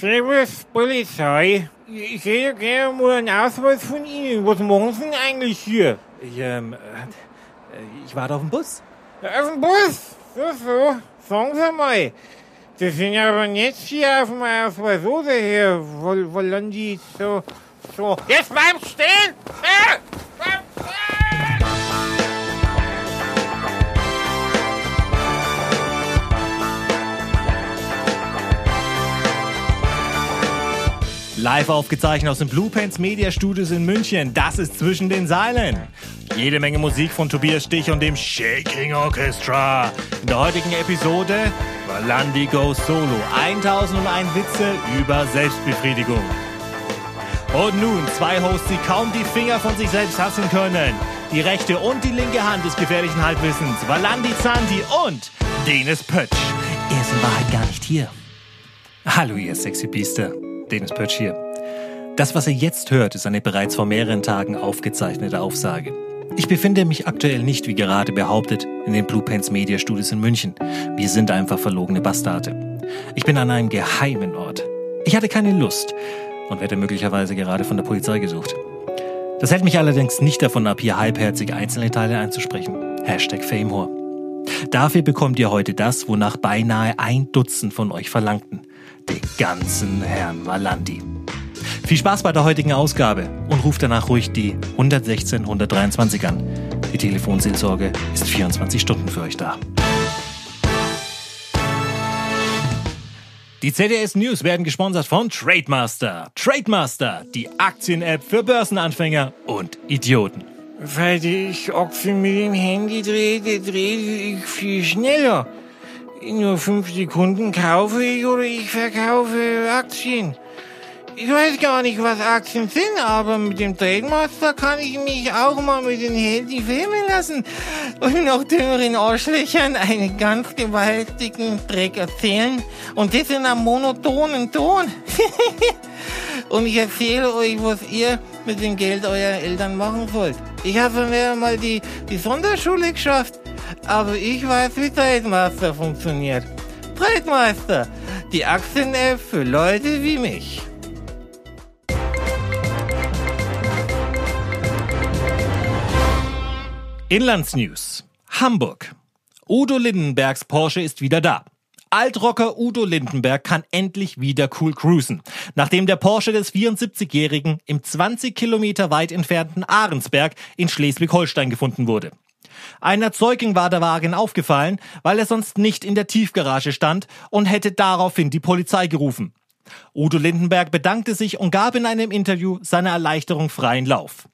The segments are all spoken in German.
Servus, Polizei. Ich hätte gerne mal einen Ausweis von Ihnen. Was machen Sie denn eigentlich hier? Ich, ähm, äh, ich warte auf den Bus. Auf dem Bus? So, so. Sagen Sie mal. Das sind ja aber nicht hier auf dem Ausweis, oder hier? Wo, wo landen die so, so. Jetzt bleib stehen! Äh, Live aufgezeichnet aus den Blue Pants Media Studios in München. Das ist zwischen den Seilen. Jede Menge Musik von Tobias Stich und dem Shaking Orchestra. In der heutigen Episode Valandi Goes Solo. 1001 Witze über Selbstbefriedigung. Und nun zwei Hosts, die kaum die Finger von sich selbst hassen können. Die rechte und die linke Hand des gefährlichen Halbwissens. Valandi Zanti und Denis Pötsch. Er ist in Wahrheit gar nicht hier. Hallo ihr sexy Biester. Dennis Pötsch hier. Das, was ihr jetzt hört, ist eine bereits vor mehreren Tagen aufgezeichnete Aufsage. Ich befinde mich aktuell nicht, wie gerade behauptet, in den Blue Pants Media Studios in München. Wir sind einfach verlogene Bastarde. Ich bin an einem geheimen Ort. Ich hatte keine Lust und werde möglicherweise gerade von der Polizei gesucht. Das hält mich allerdings nicht davon ab, hier halbherzig einzelne Teile einzusprechen. Hashtag Famehore. Dafür bekommt ihr heute das, wonach beinahe ein Dutzend von euch verlangten. Den ganzen Herrn Valandi. Viel Spaß bei der heutigen Ausgabe und ruft danach ruhig die 116 123 an. Die Telefonseelsorge ist 24 Stunden für euch da. Die CDS News werden gesponsert von Trademaster. Trademaster, die Aktien-App für Börsenanfänger und Idioten. Weil ich Aktien mit dem Handy drehe, drehe ich viel schneller. In nur fünf Sekunden kaufe ich oder ich verkaufe Aktien. Ich weiß gar nicht, was Aktien sind, aber mit dem Trademaster kann ich mich auch mal mit dem Handy filmen lassen und noch dümmeren Arschlöchern einen ganz gewaltigen Dreck erzählen und das in einem monotonen Ton. und ich erzähle euch, was ihr mit dem Geld eurer Eltern machen sollt. Ich habe mir mal die, die Sonderschule geschafft, aber ich weiß, wie Trademaster funktioniert. Trademaster, die Aktien-App für Leute wie mich. Inlandsnews. Hamburg. Udo Lindenbergs Porsche ist wieder da. Altrocker Udo Lindenberg kann endlich wieder cool cruisen, nachdem der Porsche des 74-Jährigen im 20 Kilometer weit entfernten Ahrensberg in Schleswig-Holstein gefunden wurde. Einer Zeugin war der Wagen aufgefallen, weil er sonst nicht in der Tiefgarage stand und hätte daraufhin die Polizei gerufen. Udo Lindenberg bedankte sich und gab in einem Interview seiner Erleichterung freien Lauf.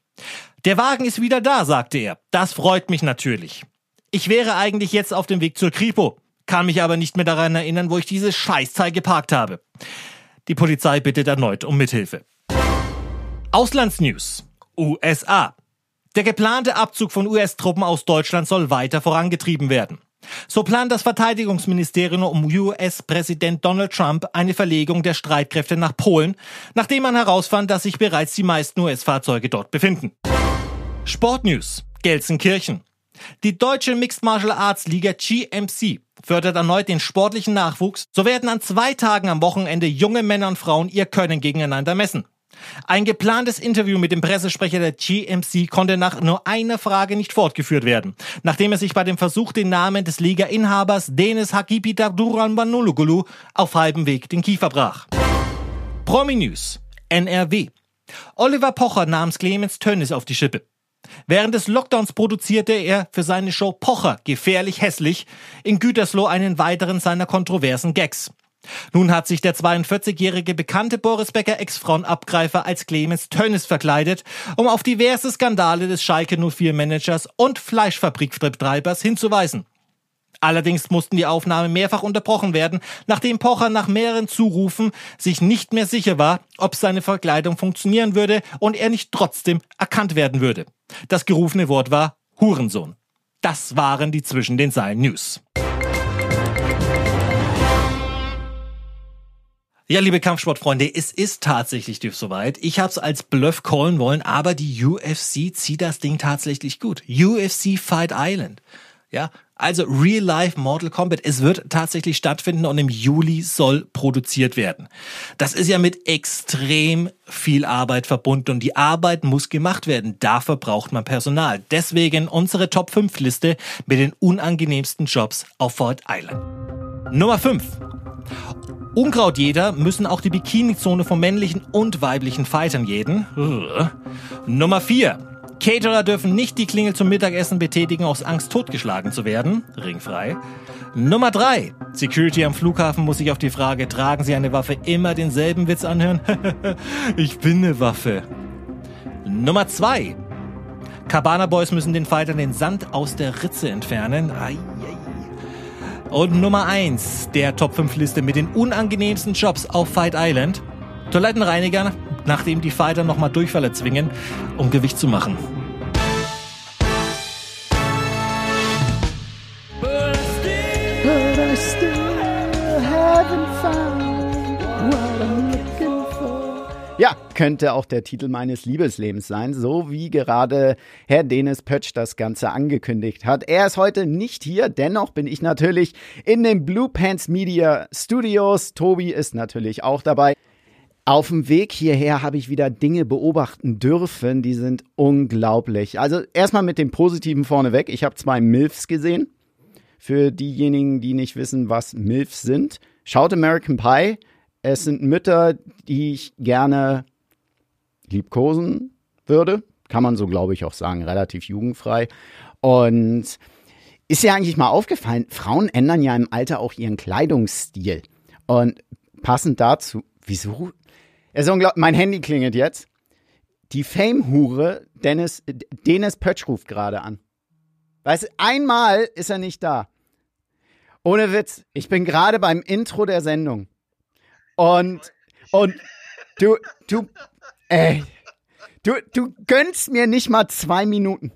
Der Wagen ist wieder da, sagte er. Das freut mich natürlich. Ich wäre eigentlich jetzt auf dem Weg zur Kripo, kann mich aber nicht mehr daran erinnern, wo ich diese Scheißzeit geparkt habe. Die Polizei bittet erneut um Mithilfe. Auslandsnews. USA. Der geplante Abzug von US-Truppen aus Deutschland soll weiter vorangetrieben werden. So plant das Verteidigungsministerium um US-Präsident Donald Trump eine Verlegung der Streitkräfte nach Polen, nachdem man herausfand, dass sich bereits die meisten US-Fahrzeuge dort befinden. Sportnews. Gelsenkirchen. Die deutsche Mixed Martial Arts Liga GMC fördert erneut den sportlichen Nachwuchs. So werden an zwei Tagen am Wochenende junge Männer und Frauen ihr Können gegeneinander messen. Ein geplantes Interview mit dem Pressesprecher der GMC konnte nach nur einer Frage nicht fortgeführt werden, nachdem er sich bei dem Versuch, den Namen des Liga-Inhabers Denis Hakipita Duranbanulugulu auf halbem Weg den Kiefer brach. Promi News. NRW. Oliver Pocher namens Clemens Tönnis auf die Schippe. Während des Lockdowns produzierte er für seine Show Pocher gefährlich hässlich in Gütersloh einen weiteren seiner kontroversen Gags. Nun hat sich der 42-jährige bekannte Boris Becker Ex-Frauenabgreifer als Clemens Tönnis verkleidet, um auf diverse Skandale des Schalke 04 Managers und Fleischfabrikbetreibers hinzuweisen. Allerdings mussten die Aufnahmen mehrfach unterbrochen werden, nachdem Pocher nach mehreren Zurufen sich nicht mehr sicher war, ob seine Verkleidung funktionieren würde und er nicht trotzdem erkannt werden würde. Das gerufene Wort war Hurensohn. Das waren die zwischen den Seilen News. Ja, liebe Kampfsportfreunde, es ist tatsächlich soweit. Ich habe es als Bluff callen wollen, aber die UFC zieht das Ding tatsächlich gut. UFC Fight Island. Ja, also Real Life Mortal Kombat. Es wird tatsächlich stattfinden und im Juli soll produziert werden. Das ist ja mit extrem viel Arbeit verbunden und die Arbeit muss gemacht werden. Dafür braucht man Personal. Deswegen unsere Top 5 Liste mit den unangenehmsten Jobs auf Fort Island. Nummer 5. Unkrautjäger müssen auch die Bikini-Zone von männlichen und weiblichen Fightern jeden. Nummer 4. Caterer dürfen nicht die Klingel zum Mittagessen betätigen aus Angst totgeschlagen zu werden. Ringfrei. Nummer drei. Security am Flughafen muss sich auf die Frage, tragen Sie eine Waffe, immer denselben Witz anhören? ich bin eine Waffe. Nummer zwei. Cabana Boys müssen den Fightern den Sand aus der Ritze entfernen. Ai, ai. Und Nummer eins der Top 5 Liste mit den unangenehmsten Jobs auf Fight Island. Toilettenreiniger, nachdem die Fighter nochmal Durchfall erzwingen, um Gewicht zu machen. Ja, könnte auch der Titel meines Liebeslebens sein, so wie gerade Herr Denis Pötsch das Ganze angekündigt hat. Er ist heute nicht hier, dennoch bin ich natürlich in den Blue Pants Media Studios. Tobi ist natürlich auch dabei. Auf dem Weg hierher habe ich wieder Dinge beobachten dürfen, die sind unglaublich. Also erstmal mit dem Positiven vorneweg. Ich habe zwei MILFs gesehen. Für diejenigen, die nicht wissen, was MILFs sind. Schaut American Pie. Es sind Mütter, die ich gerne liebkosen würde. Kann man so, glaube ich, auch sagen. Relativ jugendfrei. Und ist ja eigentlich mal aufgefallen, Frauen ändern ja im Alter auch ihren Kleidungsstil. Und passend dazu, wieso es. Mein Handy klingelt jetzt. Die Fame-Hure Dennis, Dennis Pötsch ruft gerade an. Weißt du, einmal ist er nicht da. Ohne Witz. Ich bin gerade beim Intro der Sendung. Und, und du, du, ey, du, du gönnst mir nicht mal zwei Minuten.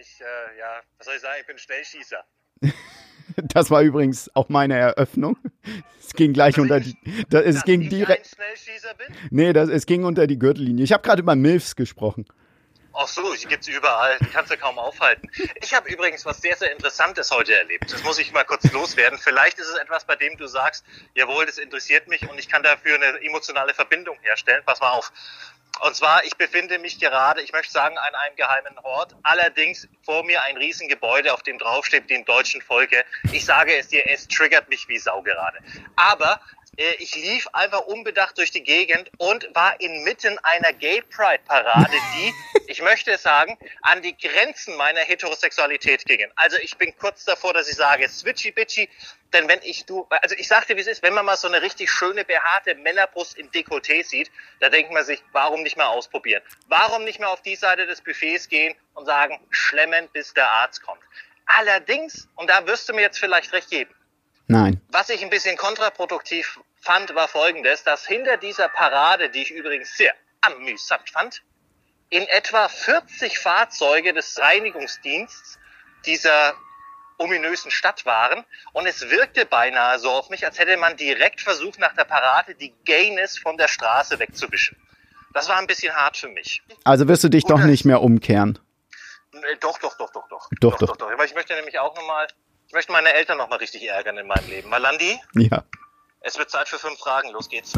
Ich, äh, ja, was soll ich sagen, ich bin Schnellschießer. Das war übrigens auch meine Eröffnung. Es ging gleich unter die. Das, es Dass ging direkt. Nee, das, es ging unter die Gürtellinie. Ich habe gerade über Milfs gesprochen. Ach so, die gibt's überall. Die kannst du kaum aufhalten. Ich habe übrigens was sehr, sehr Interessantes heute erlebt. Das muss ich mal kurz loswerden. Vielleicht ist es etwas, bei dem du sagst, jawohl, das interessiert mich und ich kann dafür eine emotionale Verbindung herstellen. Pass mal auf. Und zwar, ich befinde mich gerade, ich möchte sagen, an einem geheimen Ort. Allerdings vor mir ein Riesengebäude, auf dem draufsteht, dem deutschen Volke. Ich sage es dir, es triggert mich wie Sau gerade. Aber ich lief einfach unbedacht durch die Gegend und war inmitten einer Gay Pride Parade, die, ich möchte es sagen, an die Grenzen meiner Heterosexualität gingen. Also ich bin kurz davor, dass ich sage, switchy bitchy, denn wenn ich du, also ich sagte, wie es ist, wenn man mal so eine richtig schöne behaarte Männerbrust im Dekolleté sieht, da denkt man sich, warum nicht mal ausprobieren? Warum nicht mal auf die Seite des Buffets gehen und sagen, schlemmen, bis der Arzt kommt? Allerdings, und da wirst du mir jetzt vielleicht recht geben, Nein. was ich ein bisschen kontraproduktiv fand, war folgendes, dass hinter dieser Parade, die ich übrigens sehr amüsant fand, in etwa 40 Fahrzeuge des Reinigungsdienstes dieser ominösen Stadt waren und es wirkte beinahe so auf mich, als hätte man direkt versucht, nach der Parade die Gayness von der Straße wegzuwischen. Das war ein bisschen hart für mich. Also wirst du dich doch Oder- nicht mehr umkehren. Äh, Doch, doch, doch, doch, doch. Doch, doch. Weil ich möchte nämlich auch nochmal, ich möchte meine Eltern nochmal richtig ärgern in meinem Leben. Malandi, Ja. es wird Zeit für fünf Fragen. Los geht's.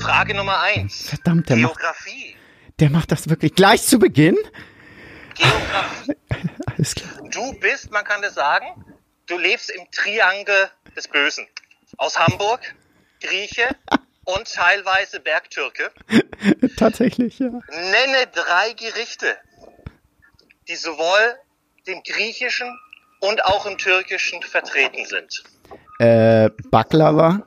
Frage Nummer eins. Verdammt, der macht, Geografie. der macht das wirklich gleich zu Beginn? Geografie. Alles klar. Du bist, man kann das sagen, du lebst im Triangel des Bösen. Aus Hamburg, Grieche und teilweise Bergtürke. Tatsächlich, ja. Nenne drei Gerichte, die sowohl dem Griechischen und auch im Türkischen vertreten sind. Äh, Baklava.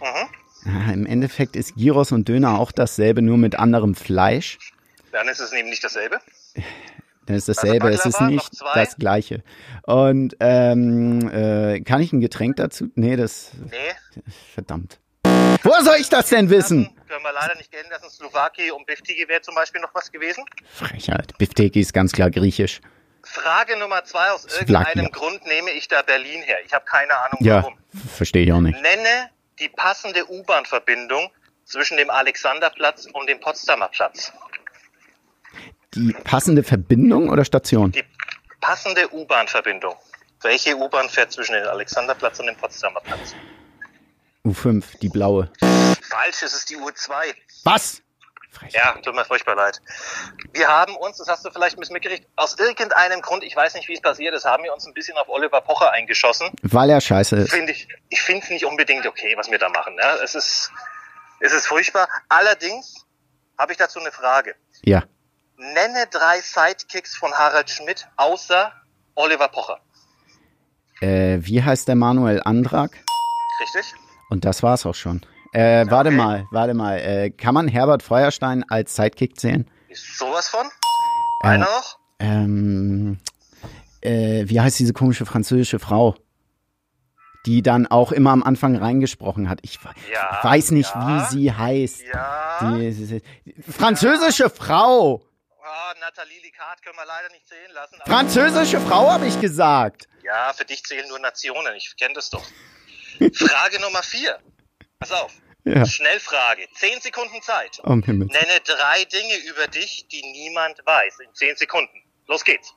Mhm. Ah, Im Endeffekt ist Gyros und Döner auch dasselbe, nur mit anderem Fleisch. Dann ist es eben nicht dasselbe. Dann ist dasselbe, es ist nicht das gleiche. Und ähm, äh, kann ich ein Getränk dazu? Nee, das Nee, verdammt. Woher soll ich das denn wissen? können wir leider nicht gelten lassen. Slowaki und Biftigi wäre zum Beispiel noch was gewesen. Frechheit. Bifteki ist ganz klar griechisch. Frage Nummer zwei. Aus Slaki. irgendeinem Grund nehme ich da Berlin her. Ich habe keine Ahnung Ja, warum. verstehe ich auch nicht. Nenne die passende U-Bahn-Verbindung zwischen dem Alexanderplatz und dem Potsdamer Platz? Die passende Verbindung oder Station? Die passende U-Bahn-Verbindung. Welche U-Bahn fährt zwischen dem Alexanderplatz und dem Potsdamer Platz? U5, die blaue. Falsch, es ist die U2. Was? Frech. Ja, tut mir furchtbar leid. Wir haben uns, das hast du vielleicht ein bisschen mitgekriegt, aus irgendeinem Grund, ich weiß nicht, wie es passiert ist, haben wir uns ein bisschen auf Oliver Pocher eingeschossen. Weil er scheiße ist. Finde ich, ich finde es nicht unbedingt okay, was wir da machen. Ja? Es ist, es ist furchtbar. Allerdings habe ich dazu eine Frage. Ja. Nenne drei Sidekicks von Harald Schmidt außer Oliver Pocher. Äh, wie heißt der Manuel Andrag? Richtig? Und das war's auch schon. Äh, warte Okay. mal, warte mal. Äh, kann man Herbert Feuerstein als Sidekick zählen? Ist sowas von? Einer noch? Ähm, äh, wie heißt diese komische französische Frau? Die dann auch immer am Anfang reingesprochen hat. Ich Ja, weiß nicht, ja. wie sie heißt. Ja. Die, die, französische Frau! Ah, Nathalie Licard können wir leider nicht zählen lassen. Französische Frau habe ich gesagt. Ja, für dich zählen nur Nationen. Ich kenne das doch. Frage Nummer vier. Pass auf. Ja, Schnellfrage. Zehn Sekunden Zeit. um Himmels. Nenne drei Dinge über dich, die niemand weiß. In zehn Sekunden. Los geht's.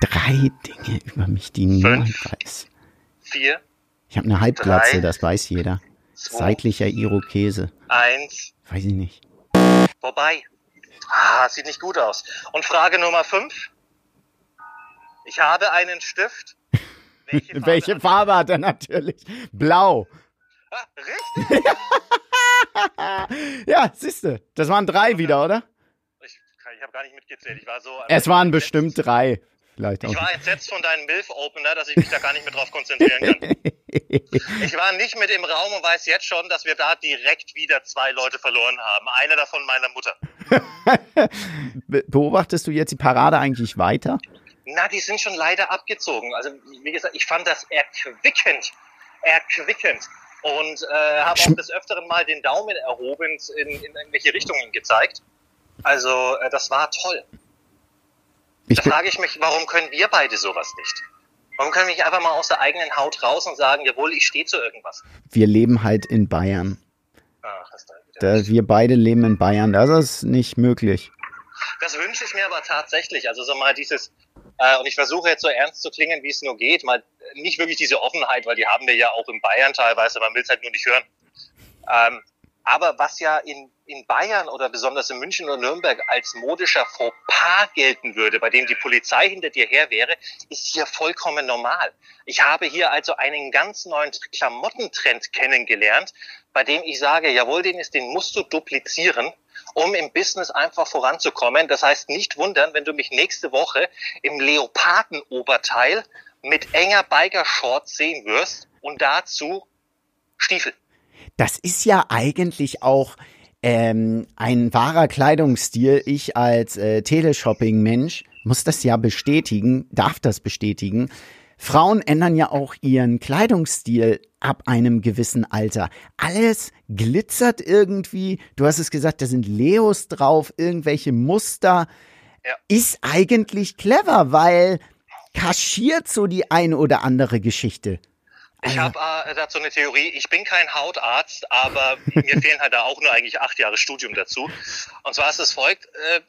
Drei Dinge über mich, die niemand Fünf. weiß. Vier, Ich habe eine Halbglatze, Drei. das weiß jeder. zwei, Seitlicher Irokese. eins. Weiß ich nicht. Vorbei. Ah, sieht nicht gut aus. Und Frage Nummer fünf. Ich habe einen Stift. Welche Farbe? Welche hat- Farbe hat er natürlich? Blau. Ah, richtig. Ja, siehste, das waren drei wieder, oder? Ich, ich habe gar nicht mitgezählt. Ich war so. Es waren bestimmt drei. Vielleicht auch. Ich war entsetzt von deinem MILF-Opener, dass ich mich da gar nicht mehr drauf konzentrieren kann. Ich war nicht mit im Raum und weiß jetzt schon, dass wir da direkt wieder zwei Leute verloren haben. Einer davon meiner Mutter. Be- Beobachtest du jetzt die Parade eigentlich weiter? Na, die sind schon leider abgezogen. Also, wie gesagt, ich fand das erquickend. Erquickend. Und äh, habe auch des Öfteren mal den Daumen erhoben in, in irgendwelche Richtungen gezeigt. Also, äh, das war toll. Ich Da frage ich mich, warum können wir beide sowas nicht? Warum können wir nicht einfach mal aus der eigenen Haut raus und sagen, jawohl, ich stehe zu irgendwas? wir leben halt in Bayern. Ach, das. Da, wir beide leben in Bayern. Das ist nicht möglich. das wünsche ich mir aber tatsächlich. Also so mal dieses, äh, und ich versuche jetzt so ernst zu klingen, wie es nur geht, mal nicht wirklich diese Offenheit, weil die haben wir ja auch in Bayern teilweise, man will es halt nur nicht hören. Ähm, aber was ja in, in Bayern oder besonders in München oder Nürnberg als modischer Fauxpas gelten würde, bei dem die Polizei hinter dir her wäre, ist hier vollkommen normal. Ich habe hier also einen ganz neuen Klamottentrend kennengelernt, bei dem ich sage, jawohl, den ist, den musst du duplizieren, um im Business einfach voranzukommen. Das heißt, nicht wundern, wenn du mich nächste Woche im Leopardenoberteil mit enger Biker-Shorts sehen wirst und dazu Stiefel. Das ist ja eigentlich auch ähm, ein wahrer Kleidungsstil. Ich als äh, Teleshopping-Mensch muss das ja bestätigen, darf das bestätigen. Frauen ändern ja auch ihren Kleidungsstil ab einem gewissen Alter. Alles glitzert irgendwie. Du hast es gesagt, da sind Leos drauf, irgendwelche Muster. Ja. Ist eigentlich clever, weil kaschiert so die eine oder andere Geschichte. Ich habe äh, dazu eine Theorie. Ich bin kein Hautarzt, aber mir fehlen halt da auch nur eigentlich acht Jahre Studium dazu. Und zwar ist es folgt, äh,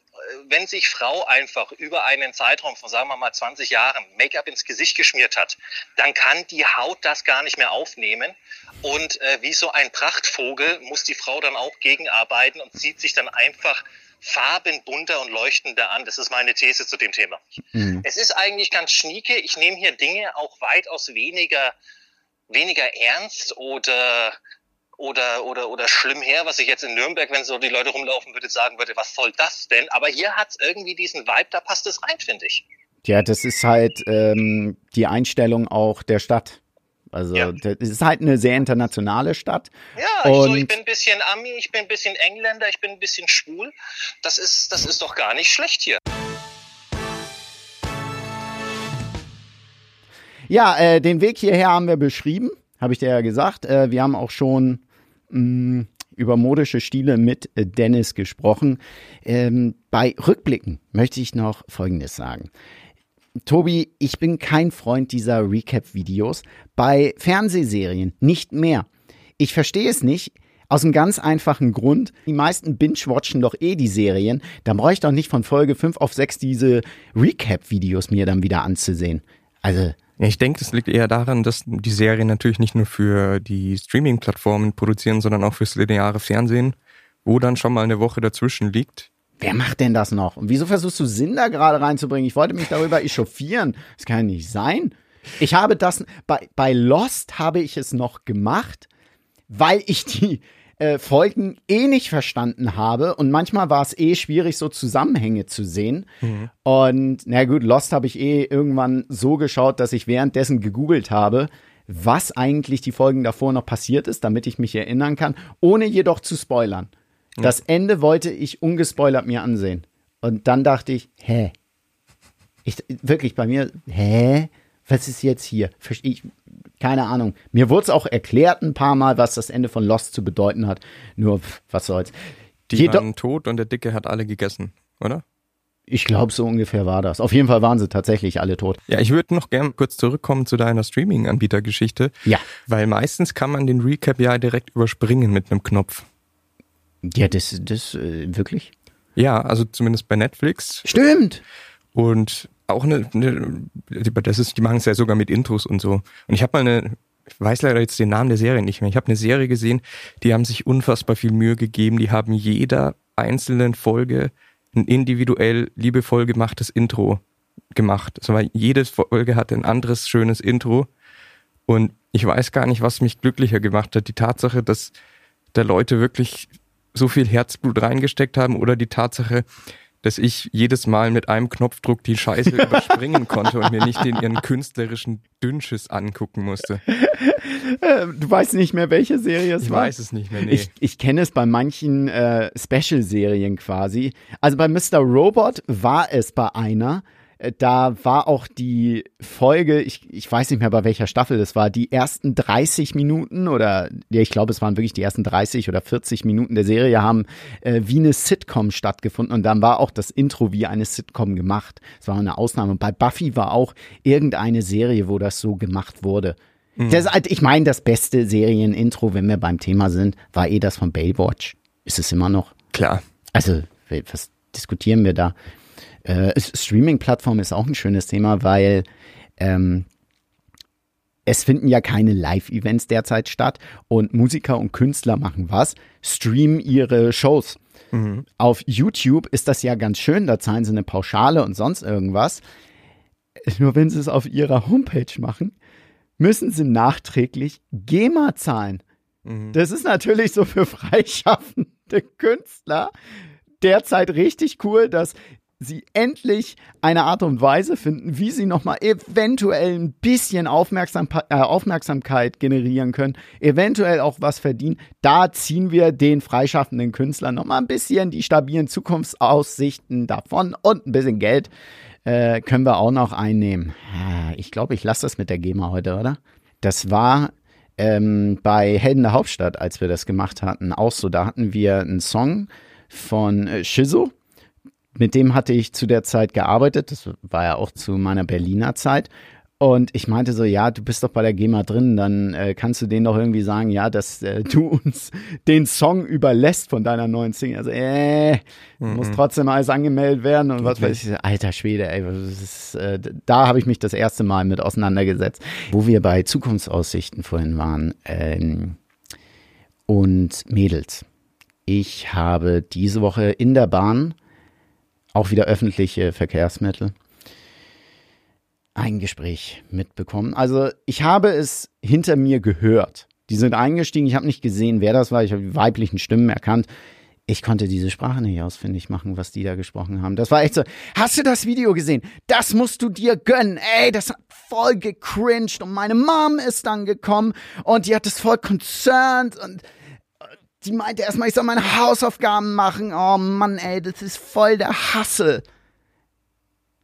wenn sich Frau einfach über einen Zeitraum von, sagen wir mal, 20 Jahren Make-up ins Gesicht geschmiert hat, dann kann die Haut das gar nicht mehr aufnehmen. Und äh, wie so ein Prachtvogel muss die Frau dann auch gegenarbeiten und zieht sich dann einfach farbenbunter und leuchtender an. Das ist meine These zu dem Thema. Mhm. Es ist eigentlich ganz schnieke. Ich nehme hier Dinge auch weitaus weniger weniger ernst oder oder oder oder schlimm her, was ich jetzt in Nürnberg, wenn so die Leute rumlaufen würde, sagen würde, was soll das denn? Aber hier hat's irgendwie diesen Vibe, da passt es rein, finde ich. Ja, das ist halt ähm, die Einstellung auch der Stadt. Also Ja. das ist halt eine sehr internationale Stadt. Ja, ich, so, ich Und- bin ein bisschen Ami, ich bin ein bisschen Engländer, ich bin ein bisschen schwul. Das ist das ist doch gar nicht schlecht hier. Ja, äh, den Weg hierher haben wir beschrieben, habe ich dir ja gesagt. Äh, wir haben auch schon mh, über modische Stile mit äh, Dennis gesprochen. Ähm, bei Rückblicken möchte ich noch Folgendes sagen. Tobi, ich bin kein Freund dieser Recap-Videos. Bei Fernsehserien nicht mehr. Ich verstehe es nicht. Aus einem ganz einfachen Grund. Die meisten binge-watchen doch eh die Serien. Dann brauche ich doch nicht von Folge 5 auf 6 diese Recap-Videos mir dann wieder anzusehen. Also, ich denke, es liegt eher daran, dass die Serien natürlich nicht nur für die Streaming-Plattformen produzieren, sondern auch fürs lineare Fernsehen, wo dann schon mal eine Woche dazwischen liegt. wer macht denn das noch? Und wieso versuchst du Sinn da gerade reinzubringen? Ich wollte mich darüber echauffieren. Das kann ja nicht sein. Ich habe das, bei, bei Lost habe ich es noch gemacht, weil ich die äh, Folgen eh nicht verstanden habe und manchmal war es eh schwierig, so Zusammenhänge zu sehen. Und na gut, Lost habe ich eh irgendwann so geschaut, dass ich währenddessen gegoogelt habe, was eigentlich die Folgen davor noch passiert ist, damit ich mich erinnern kann, ohne jedoch zu spoilern. Das Ende wollte ich ungespoilert mir ansehen. Und dann dachte ich, hä? Ich, wirklich bei mir, hä? Was ist jetzt hier? Verste- Ich, keine Ahnung. Mir wurde es auch erklärt ein paar Mal, was das Ende von Lost zu bedeuten hat. Nur, pff, was soll's. Die Jedo- waren tot und der Dicke hat alle gegessen, oder? ich glaube, so ungefähr war das. Auf jeden Fall waren sie tatsächlich alle tot. Ja, ich würde noch gern kurz zurückkommen zu deiner Streaming-Anbieter-Geschichte. Ja. Weil meistens kann man den Recap ja direkt überspringen mit einem Knopf. Ja, das, das, äh, wirklich? Ja, also zumindest bei Netflix. Stimmt! Und auch eine, eine das ist, die machen es ja sogar mit Intros und so. Und ich habe mal eine, ich weiß leider jetzt den Namen der Serie nicht mehr. Ich habe eine Serie gesehen, die haben sich unfassbar viel Mühe gegeben. Die haben jeder einzelnen Folge ein individuell liebevoll gemachtes Intro gemacht. Also jede Folge hatte ein anderes schönes Intro. Und ich weiß gar nicht, was mich glücklicher gemacht hat. Die Tatsache, dass da Leute wirklich so viel Herzblut reingesteckt haben oder die Tatsache, dass ich jedes Mal mit einem Knopfdruck die Scheiße überspringen konnte und mir nicht den ihren künstlerischen Dünnschiss angucken musste. Äh, du weißt nicht mehr, welche Serie es Ich war? weiß es nicht mehr, nee. Ich, ich kenne es bei manchen äh, Special-Serien quasi. Also bei Mr. Robot war es bei einer. Äh, Da war auch die Folge, ich, ich weiß nicht mehr bei welcher Staffel es war, die ersten 30 Minuten oder ja, ich glaube, es waren wirklich die ersten 30 oder 40 Minuten der Serie haben äh, wie eine Sitcom stattgefunden und dann war auch das Intro wie eine Sitcom gemacht. Es war eine Ausnahme. Und bei Buffy war auch irgendeine Serie, wo das so gemacht wurde. Das, ist halt- ich meine, das beste Serienintro, wenn wir beim Thema sind, war eh das von Baywatch. Ist es immer noch? Klar. Also, was diskutieren wir da? Äh, Streaming-Plattform ist auch ein schönes Thema, weil ähm, es finden ja keine Live-Events derzeit statt und Musiker und Künstler machen was? Streamen ihre Shows. Auf YouTube ist das ja ganz schön, da zahlen sie eine Pauschale und sonst irgendwas. Nur wenn sie es auf ihrer Homepage machen, müssen sie nachträglich GEMA zahlen. Das ist natürlich so für freischaffende Künstler derzeit richtig cool, dass sie endlich eine Art und Weise finden, wie sie nochmal eventuell ein bisschen Aufmerksam äh, Aufmerksamkeit generieren können, eventuell auch was verdienen. Da ziehen wir den freischaffenden Künstlern nochmal ein bisschen die stabilen Zukunftsaussichten davon und ein bisschen Geld äh, können wir auch noch einnehmen. Ah, Ich glaube, ich lasse das mit der GEMA heute, oder? Das war ähm, bei Helden der Hauptstadt, als wir das gemacht hatten, auch so. Da hatten wir einen Song von äh, Shizo. Mit dem hatte ich zu der Zeit gearbeitet. Das war ja auch zu meiner Berliner Zeit. Und ich meinte so, ja, du bist doch bei der GEMA drin, dann äh, kannst du denen doch irgendwie sagen, ja, dass äh, du uns den Song überlässt von deiner neuen Single. Also, äh, muss trotzdem alles angemeldet werden und was weiß ich. Alter Schwede, ey, ist, äh, da habe ich mich das erste Mal mit auseinandergesetzt. Wo wir bei Zukunftsaussichten vorhin waren ähm, und Mädels. Ich habe diese Woche in der Bahn auch wieder öffentliche Verkehrsmittel ein Gespräch mitbekommen. Also ich habe es hinter mir gehört. Die sind eingestiegen, ich habe nicht gesehen, wer das war. Ich habe die weiblichen Stimmen erkannt. Ich konnte diese Sprache nicht ausfindig machen, was die da gesprochen haben. Das war echt so. Hast du das Video gesehen? Das musst du dir gönnen. Ey, das hat voll gecringed. Und meine Mom ist dann gekommen und die hat es voll concerned und die meinte erstmal, ich soll meine Hausaufgaben machen. Oh Mann, ey, das ist voll der Hassel.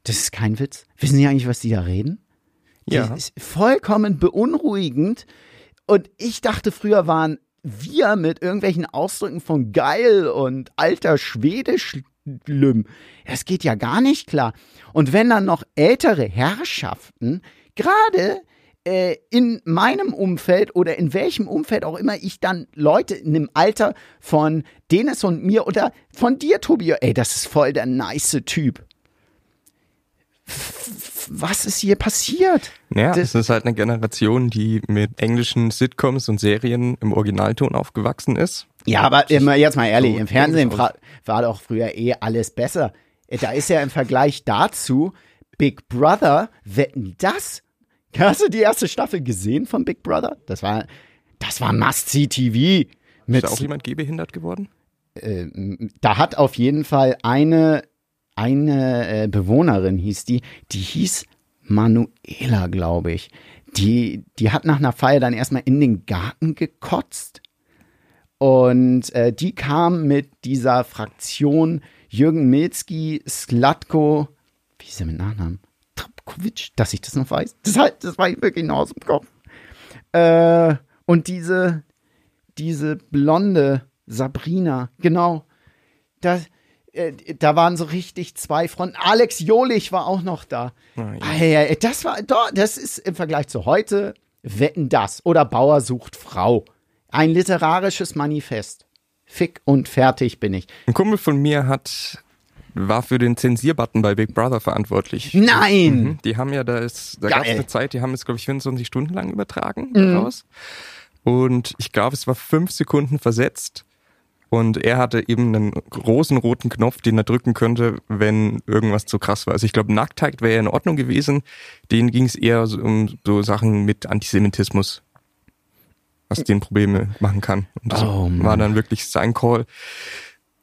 Das ist kein Witz. Wissen Sie eigentlich, was die da reden? Ja. Das ist vollkommen beunruhigend. Und ich dachte, früher waren wir mit irgendwelchen Ausdrücken von geil und alter Schwedisch schlimm. Das geht ja gar nicht klar. Und wenn dann noch ältere Herrschaften, gerade äh, in meinem Umfeld oder in welchem Umfeld auch immer ich dann Leute in dem Alter von Dennis und mir oder von dir, Tobi, ey, das ist voll der nice Typ. Was ist hier passiert? Ja, Das- es ist halt eine Generation, die mit englischen Sitcoms und Serien im Originalton aufgewachsen ist. Ja, aber jetzt mal ehrlich, So im Fernsehen war doch früher eh alles besser. Da ist ja im Vergleich dazu Big Brother, wetten das? Hast du die erste Staffel gesehen von Big Brother? Das war, das war Must-See-TV. Ist da auch jemand gehbehindert geworden? da hat auf jeden Fall eine, eine äh, Bewohnerin hieß die, die hieß Manuela, glaube ich. Die, die hat nach einer Feier dann erstmal in den Garten gekotzt. Und äh, die kam mit dieser Fraktion Jürgen Milzki, Slatko, wie ist er mit Nachnamen? Trapkovic, dass ich das noch weiß. Das, halt, das war ich wirklich noch aus dem Kopf. Äh, und diese, diese blonde Sabrina, genau. Da, äh, da waren so richtig zwei Fronten. Alex Jolich war auch noch da. Ah, ja. Ah, das war, das ist im Vergleich zu heute, wetten das. Oder Bauer sucht Frau. Ein literarisches Manifest. Fick und fertig bin ich. Ein Kumpel von mir hat war für den Zensierbutton bei Big Brother verantwortlich. Nein! Mhm. Die haben ja da ist, da gab es eine Zeit, die haben es, glaube ich, 24 Stunden lang übertragen Mhm. raus. Und ich glaube, es war fünf Sekunden versetzt. Und er hatte eben einen großen roten Knopf, den er drücken könnte, wenn irgendwas zu krass war. Also ich glaube, Nacktheit wäre in Ordnung gewesen. Denen ging es eher so um so Sachen mit Antisemitismus, was denen Probleme machen kann. Und das Oh, war dann wirklich sein Call.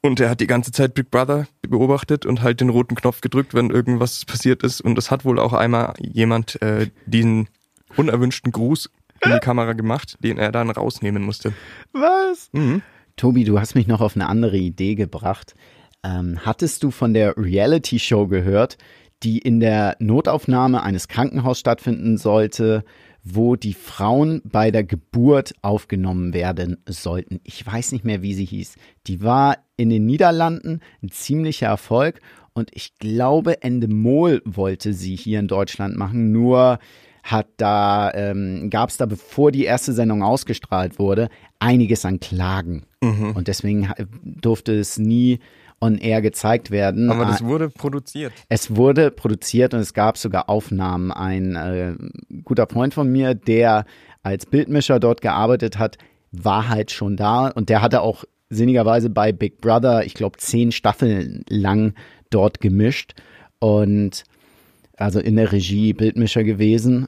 Und er hat die ganze Zeit Big Brother beobachtet und halt den roten Knopf gedrückt, wenn irgendwas passiert ist. Und es hat wohl auch einmal jemand äh, diesen unerwünschten Gruß in die Kamera gemacht, den er dann rausnehmen musste. Was? Mhm. Tobi, du hast mich noch auf eine andere Idee gebracht. Ähm, hattest du von der Reality-Show gehört, die in der Notaufnahme eines Krankenhauses stattfinden sollte, wo die Frauen bei der Geburt aufgenommen werden sollten? Ich weiß nicht mehr, wie sie hieß. Die war in den Niederlanden ein ziemlicher Erfolg und ich glaube, Endemol wollte sie hier in Deutschland machen, nur hat da, ähm, gab es da, bevor die erste Sendung ausgestrahlt wurde, einiges an Klagen. Und deswegen durfte es nie on air gezeigt werden. Aber das Ah, wurde produziert. es wurde produziert und es gab sogar Aufnahmen. Ein äh, guter Freund von mir, der als Bildmischer dort gearbeitet hat, war halt schon da und der hatte auch sinnigerweise bei Big Brother, ich glaube, zehn Staffeln lang dort gemischt und also in der Regie Bildmischer gewesen.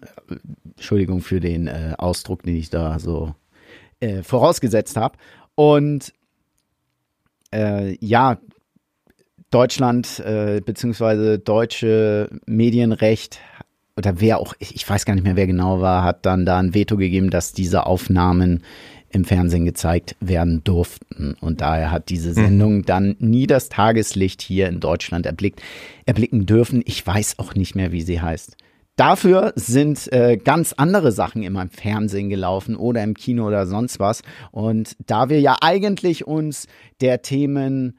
Entschuldigung für den äh, Ausdruck, den ich da so äh, vorausgesetzt habe. Und äh, ja, Deutschland äh, beziehungsweise deutsche Medienrecht oder wer auch, ich ich weiß gar nicht mehr, wer genau war, hat dann da ein Veto gegeben, dass diese Aufnahmen im Fernsehen gezeigt werden durften. Und daher hat diese Sendung dann nie das Tageslicht hier in Deutschland erblickt, erblicken dürfen. Ich weiß auch nicht mehr, wie sie heißt. Dafür sind äh, ganz andere Sachen immer im Fernsehen gelaufen oder im Kino oder sonst was. Und da wir ja eigentlich uns der Themen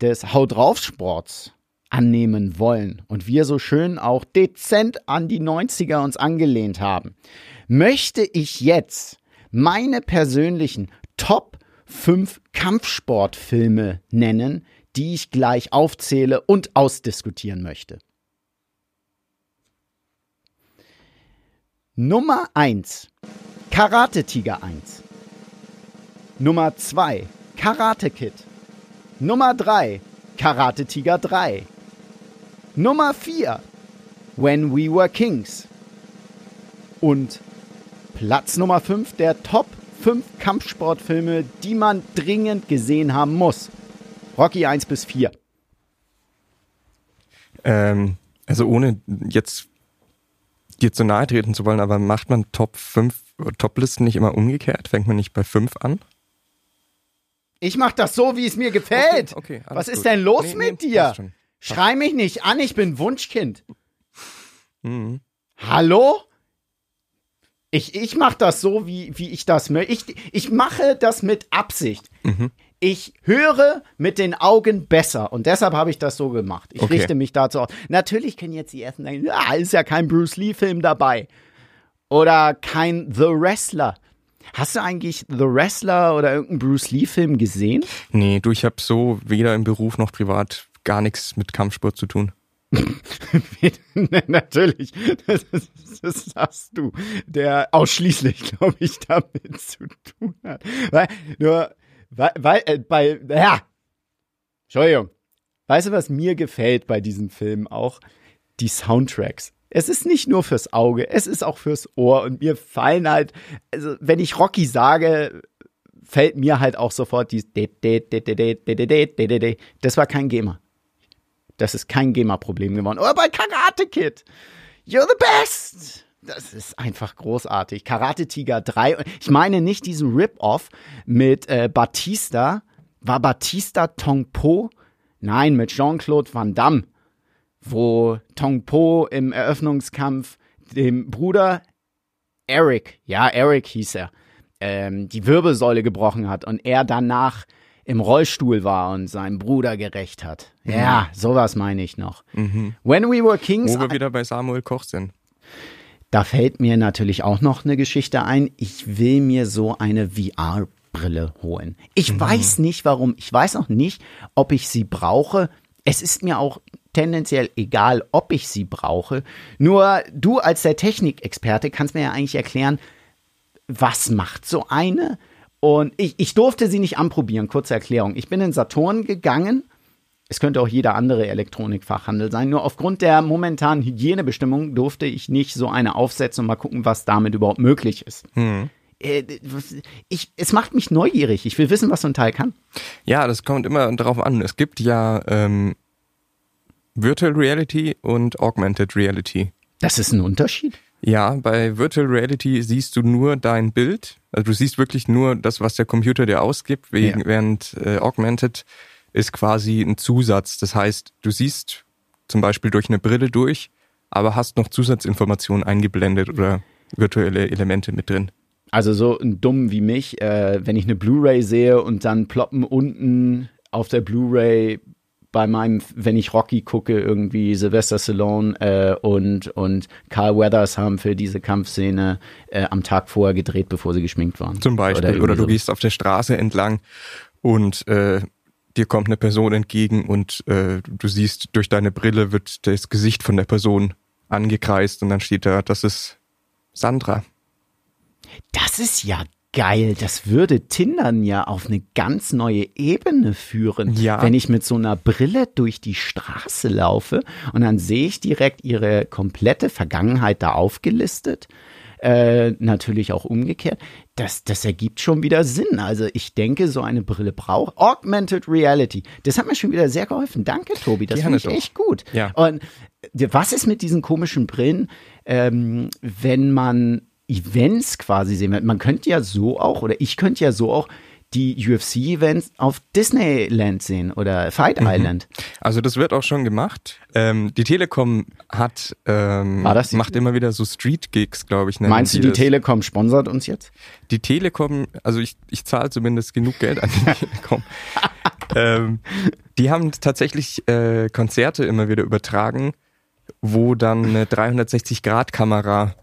des Hau drauf Sports annehmen wollen und wir so schön auch dezent an die 90er uns angelehnt haben, möchte ich jetzt meine persönlichen Top 5 Kampfsportfilme nennen, die ich gleich aufzähle und ausdiskutieren möchte. Nummer 1 Karate Tiger 1 Nummer 2 Karate Kid Nummer 3 Karate Tiger 3 Nummer 4 When We Were Kings und Platz Nummer 5 der Top 5 Kampfsportfilme, die man dringend gesehen haben muss. Rocky 1 bis 4. Ähm, also ohne jetzt dir zu nahe treten zu wollen, aber macht man Top 5, Top-Listen nicht immer umgekehrt? Fängt man nicht bei 5 an? Ich mach das so, wie es mir gefällt. Okay, okay, Was ist gut. denn los Nee, mit nee, dir? Schrei mich nicht an, ich bin Wunschkind. Mhm. Hallo? Ich, ich mache das so, wie, wie ich das möchte. Ich, ich mache das mit Absicht. Mhm. Ich höre mit den Augen besser und deshalb habe ich das so gemacht. Ich Okay. richte mich dazu aus. Natürlich können jetzt die ersten sagen, ja, ist ja kein Bruce Lee-Film dabei. Oder kein The Wrestler. Hast du eigentlich The Wrestler oder irgendeinen Bruce Lee-Film gesehen? Nee, du, ich habe so weder im Beruf noch privat gar nichts mit Kampfsport zu tun. Natürlich, das, das sagst du, der ausschließlich, glaube ich, damit zu tun hat. Weil, nur, weil, weil äh, bei, ja, Entschuldigung. Weißt du, was mir gefällt bei diesem Film auch? Die Soundtracks. Es ist nicht nur fürs Auge, es ist auch fürs Ohr und mir fallen halt, also wenn ich Rocky sage, fällt mir halt auch sofort die Das war kein Gamer. Das ist kein GEMA-Problem geworden. Oder bei Karate Kid. You're the best. Das ist einfach großartig. Karate Tiger 3. Ich meine nicht diesen Rip-Off mit äh, Batista. War Batista Tong Po? Nein, mit Jean-Claude Van Damme. Wo Tong Po im Eröffnungskampf dem Bruder Eric, ja, Eric hieß er, ähm, die Wirbelsäule gebrochen hat und er danach im Rollstuhl war und seinem Bruder gerecht hat. Mhm. Ja, sowas meine ich noch. Mhm. When We Were Kings. Wo wir wieder bei Samuel Koch sind. Da fällt mir natürlich auch noch eine Geschichte ein. Ich will mir so eine VR-Brille holen. Ich mhm. weiß nicht warum. Ich weiß auch nicht, ob ich sie brauche. Es ist mir auch tendenziell egal, ob ich sie brauche. Nur du als der Technikexperte kannst mir ja eigentlich erklären, was macht so eine? Und ich, ich durfte sie nicht anprobieren, kurze Erklärung. Ich bin in Saturn gegangen. Es könnte auch jeder andere Elektronikfachhandel sein. Nur aufgrund der momentanen Hygienebestimmung durfte ich nicht so eine aufsetzen und mal gucken, was damit überhaupt möglich ist. Hm. Ich, es macht mich neugierig. Ich will wissen, was so ein Teil kann. Ja, das kommt immer darauf an. Es gibt ja ähm, Virtual Reality und Augmented Reality. Das ist ein Unterschied? Ja, bei Virtual Reality siehst du nur dein Bild. Also du siehst wirklich nur das, was der Computer dir ausgibt, wegen, ja. während äh, Augmented ist quasi ein Zusatz. Das heißt, du siehst zum Beispiel durch eine Brille durch, aber hast noch Zusatzinformationen eingeblendet oder virtuelle Elemente mit drin. Also so ein Dumm wie mich, äh, wenn ich eine Blu-ray sehe und dann ploppen unten auf der Blu-ray bei meinem, wenn ich Rocky gucke, irgendwie Sylvester Stallone äh, und, und Carl Weathers haben für diese Kampfszene äh, am Tag vorher gedreht, bevor sie geschminkt waren. Zum Beispiel. Oder, oder du so. gehst auf der Straße entlang und äh, dir kommt eine Person entgegen und äh, du siehst, durch deine Brille wird das Gesicht von der Person angekreist und dann steht da, das ist Sandra. Das ist ja geil. Das würde Tindern ja auf eine ganz neue Ebene führen. Ja. Wenn ich mit so einer Brille durch die Straße laufe und dann sehe ich direkt ihre komplette Vergangenheit da aufgelistet. Äh, natürlich auch umgekehrt. Das, das ergibt schon wieder Sinn. Also ich denke, so eine Brille braucht Augmented Reality. Das hat mir schon wieder sehr geholfen. Danke, Tobi. Das finde ich doch. echt gut. Ja. Und was ist mit diesen komischen Brillen, ähm, wenn man Events quasi sehen. Man könnte ja so auch, oder ich könnte ja so auch die UFC-Events auf Disneyland sehen oder Fight mhm. Island. Also das wird auch schon gemacht. Ähm, die Telekom hat ähm, macht immer wieder so Street-Gigs, glaube ich. Meinst du, die, die Telekom sponsert uns jetzt? Die Telekom, also ich, ich zahle zumindest genug Geld an die Telekom. ähm, die haben tatsächlich äh, Konzerte immer wieder übertragen, wo dann eine 360-Grad-Kamera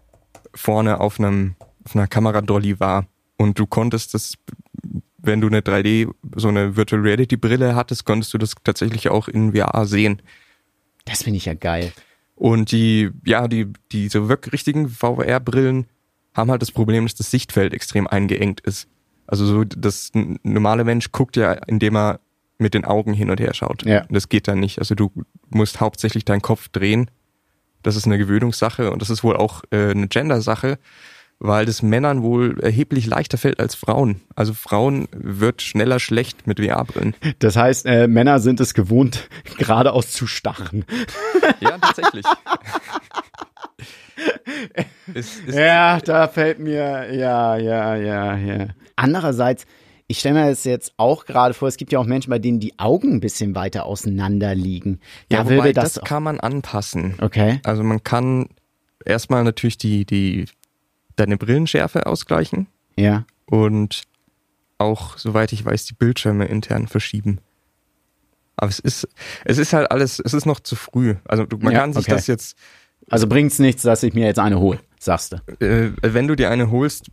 vorne auf einem auf einer Kameradolly war und du konntest das wenn du eine 3D so eine Virtual Reality Brille hattest, konntest du das tatsächlich auch in VR sehen. Das finde ich ja geil. Und die ja, die diese wirklich richtigen VR Brillen haben halt das Problem, dass das Sichtfeld extrem eingeengt ist. Also so das normale Mensch guckt ja, indem er mit den Augen hin und her schaut. Ja. Das geht dann nicht. Also du musst hauptsächlich deinen Kopf drehen das ist eine Gewöhnungssache und das ist wohl auch äh, eine Gender-Sache, weil das Männern wohl erheblich leichter fällt als Frauen. Also Frauen wird schneller schlecht mit VR-Brillen. Das heißt, äh, Männer sind es gewohnt, geradeaus zu starren. Ja, tatsächlich. ist, ist ja, da fällt mir, ja, ja, ja, ja. Andererseits, ich stelle mir das jetzt auch gerade vor, es gibt ja auch Menschen, bei denen die Augen ein bisschen weiter auseinander liegen. Da ja, wobei, das, das kann man anpassen. Okay. Also man kann erstmal natürlich die, die, deine Brillenschärfe ausgleichen. Ja. Und auch, soweit ich weiß, die Bildschirme intern verschieben. Aber es ist, es ist halt alles, es ist noch zu früh. Also man ja, kann sich okay. das jetzt. Also bringt's nichts, dass ich mir jetzt eine hole. sagst du. Äh, wenn du dir eine holst,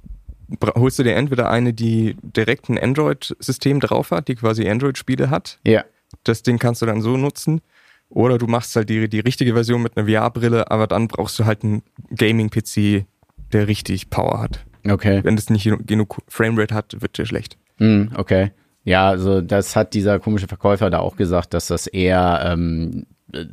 holst du dir entweder eine, die direkt ein Android-System drauf hat, die quasi Android-Spiele hat. Ja. Das Ding kannst du dann so nutzen. Oder du machst halt die, die richtige Version mit einer VR-Brille, aber dann brauchst du halt einen Gaming-PC, der richtig Power hat. Okay. Wenn das nicht genug- Framerate hat, wird der schlecht. Hm, okay. Ja, also das hat dieser komische Verkäufer da auch gesagt, dass das eher ähm, äh,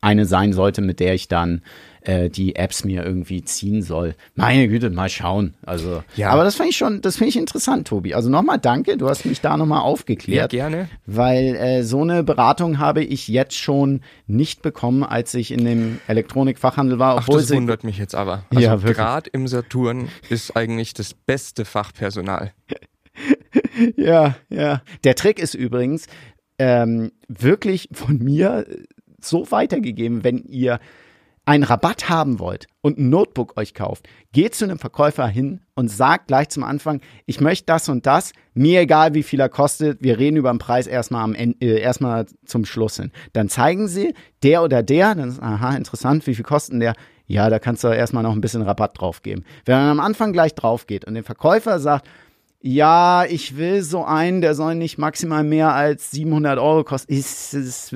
eine sein sollte, mit der ich dann äh, die Apps mir irgendwie ziehen soll. Meine Güte, mal schauen. Also, Ja. aber das finde ich schon, das finde ich interessant, Tobi. Also nochmal danke, du hast mich da nochmal aufgeklärt. gerne. Weil äh, so eine Beratung habe ich jetzt schon nicht bekommen, als ich in dem Elektronikfachhandel war. Ach, Obwohl das sie, wundert mich jetzt aber. Also Ja, gerade im Saturn ist eigentlich das beste Fachpersonal. Ja, ja. Der Trick ist übrigens ähm, wirklich von mir so weitergegeben, wenn ihr einen Rabatt haben wollt und ein Notebook euch kauft, geht zu einem Verkäufer hin und sagt gleich zum Anfang, ich möchte das und das, mir egal wie viel er kostet, wir reden über den Preis erstmal am Ende, äh, erstmal zum Schluss hin. Dann zeigen sie, der oder der, dann ist, aha, interessant, wie viel kosten der? Ja, da kannst du erstmal noch ein bisschen Rabatt drauf geben. Wenn man am Anfang gleich drauf geht und der Verkäufer sagt, ja, ich will so einen, der soll nicht maximal mehr als 700 Euro kosten. Es, es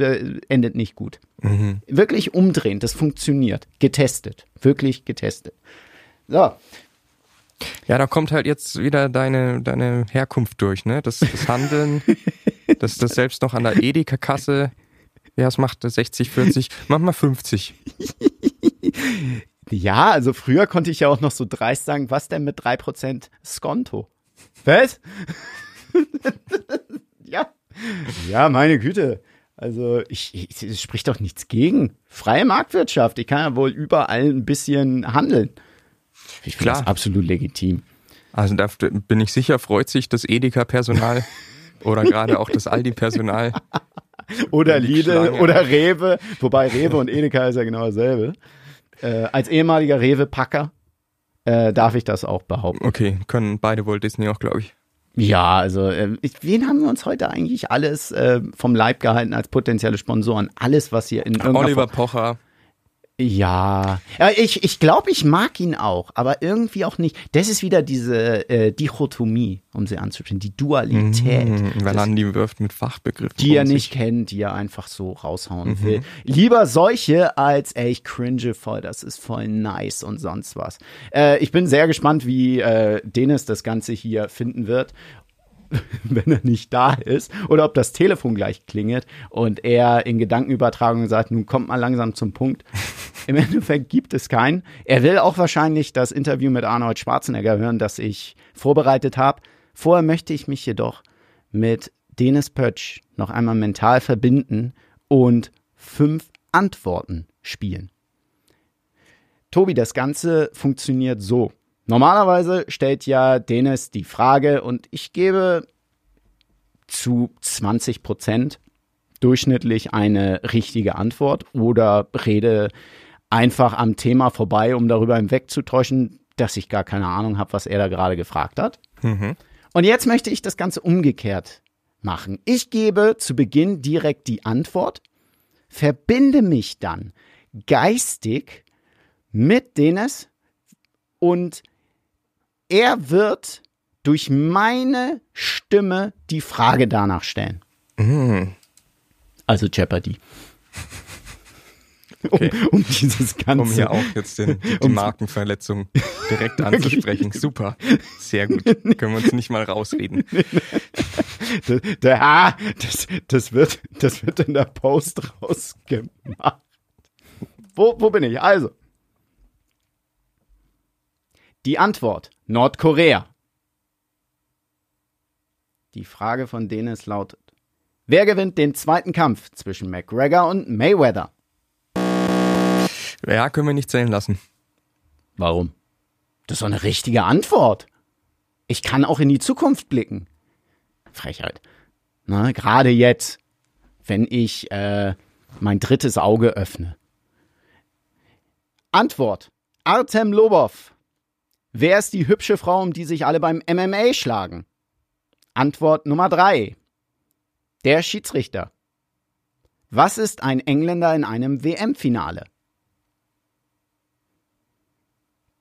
endet nicht gut. Wirklich umdrehen, das funktioniert. Getestet. Wirklich getestet. So, Ja, da kommt halt jetzt wieder deine, deine Herkunft durch, ne? Das, das Handeln, das, das selbst noch an der Edeka-Kasse, ja, es macht 60, 40, mach mal 50. ja, also früher konnte ich ja auch noch so dreist sagen, was denn mit 3% Skonto? Was? ja. Ja, meine Güte. Also, ich, ich, es spricht doch nichts gegen. Freie Marktwirtschaft. Ich kann ja wohl überall ein bisschen handeln. Ich finde Klar. das absolut legitim. Also da bin ich sicher, freut sich das Edeka-Personal oder gerade auch das Aldi-Personal. Oder Lidl oder Rewe. Wobei Rewe und Edeka ist ja genau dasselbe. Äh, als ehemaliger Rewe-Packer äh, darf ich das auch behaupten. Okay, können beide wohl Disney auch, glaube ich. Ja, also äh, ich, wen haben wir uns heute eigentlich alles äh, vom Leib gehalten als potenzielle Sponsoren? Alles, was hier in irgendeiner Oliver Form- Pocher, Ja, ich, ich glaube, ich mag ihn auch, aber irgendwie auch nicht. Das ist wieder diese äh, Dichotomie, um sie anzusprechen, die Dualität. Mhm, weil Das- Andi wirft mit Fachbegriffen. die er nicht kennt, die er einfach so raushauen will. Lieber solche als, ey, ich cringe voll, das ist voll nice und sonst was. Äh, ich bin sehr gespannt, wie äh, Dennis das Ganze hier finden wird. wenn er nicht da ist oder ob das Telefon gleich klingelt und er in Gedankenübertragung sagt, nun kommt mal langsam zum Punkt. Im Endeffekt gibt es keinen. Er will auch wahrscheinlich das Interview mit Arnold Schwarzenegger hören, das ich vorbereitet habe. Vorher möchte ich mich jedoch mit Dennis Pötsch noch einmal mental verbinden und fünf Antworten spielen. Tobi, das Ganze funktioniert so. Normalerweise stellt ja Dennis die Frage und ich gebe zu 20 Prozent durchschnittlich eine richtige Antwort oder rede einfach am Thema vorbei, um darüber hinwegzutäuschen, dass ich gar keine Ahnung habe, was er da gerade gefragt hat. Und jetzt möchte ich das Ganze umgekehrt machen. Ich gebe zu Beginn direkt die Antwort, verbinde mich dann geistig mit Dennis und er wird durch meine Stimme die Frage danach stellen. Also Jeopardy. Okay. Um, um dieses Ganze. Um hier auch jetzt den, die Markenverletzung direkt anzusprechen. Super. Sehr gut. Können wir uns nicht mal rausreden. Das, ah, das, das, wird, das wird in der Post rausgemacht. Wo, wo bin ich? Also. Die Antwort: Nordkorea. Die Frage von Dennis lautet: Wer gewinnt den zweiten Kampf zwischen McGregor und Mayweather? Ja, können wir nicht zählen lassen. Warum? Das ist doch eine richtige Antwort. Ich kann auch in die Zukunft blicken. Frechheit. Na, gerade jetzt, wenn ich äh, mein drittes Auge öffne. Antwort. Artem Lobov. Wer ist die hübsche Frau, um die sich alle beim MMA schlagen? Antwort Nummer drei. Der Schiedsrichter. Was ist ein Engländer in einem WM-Finale?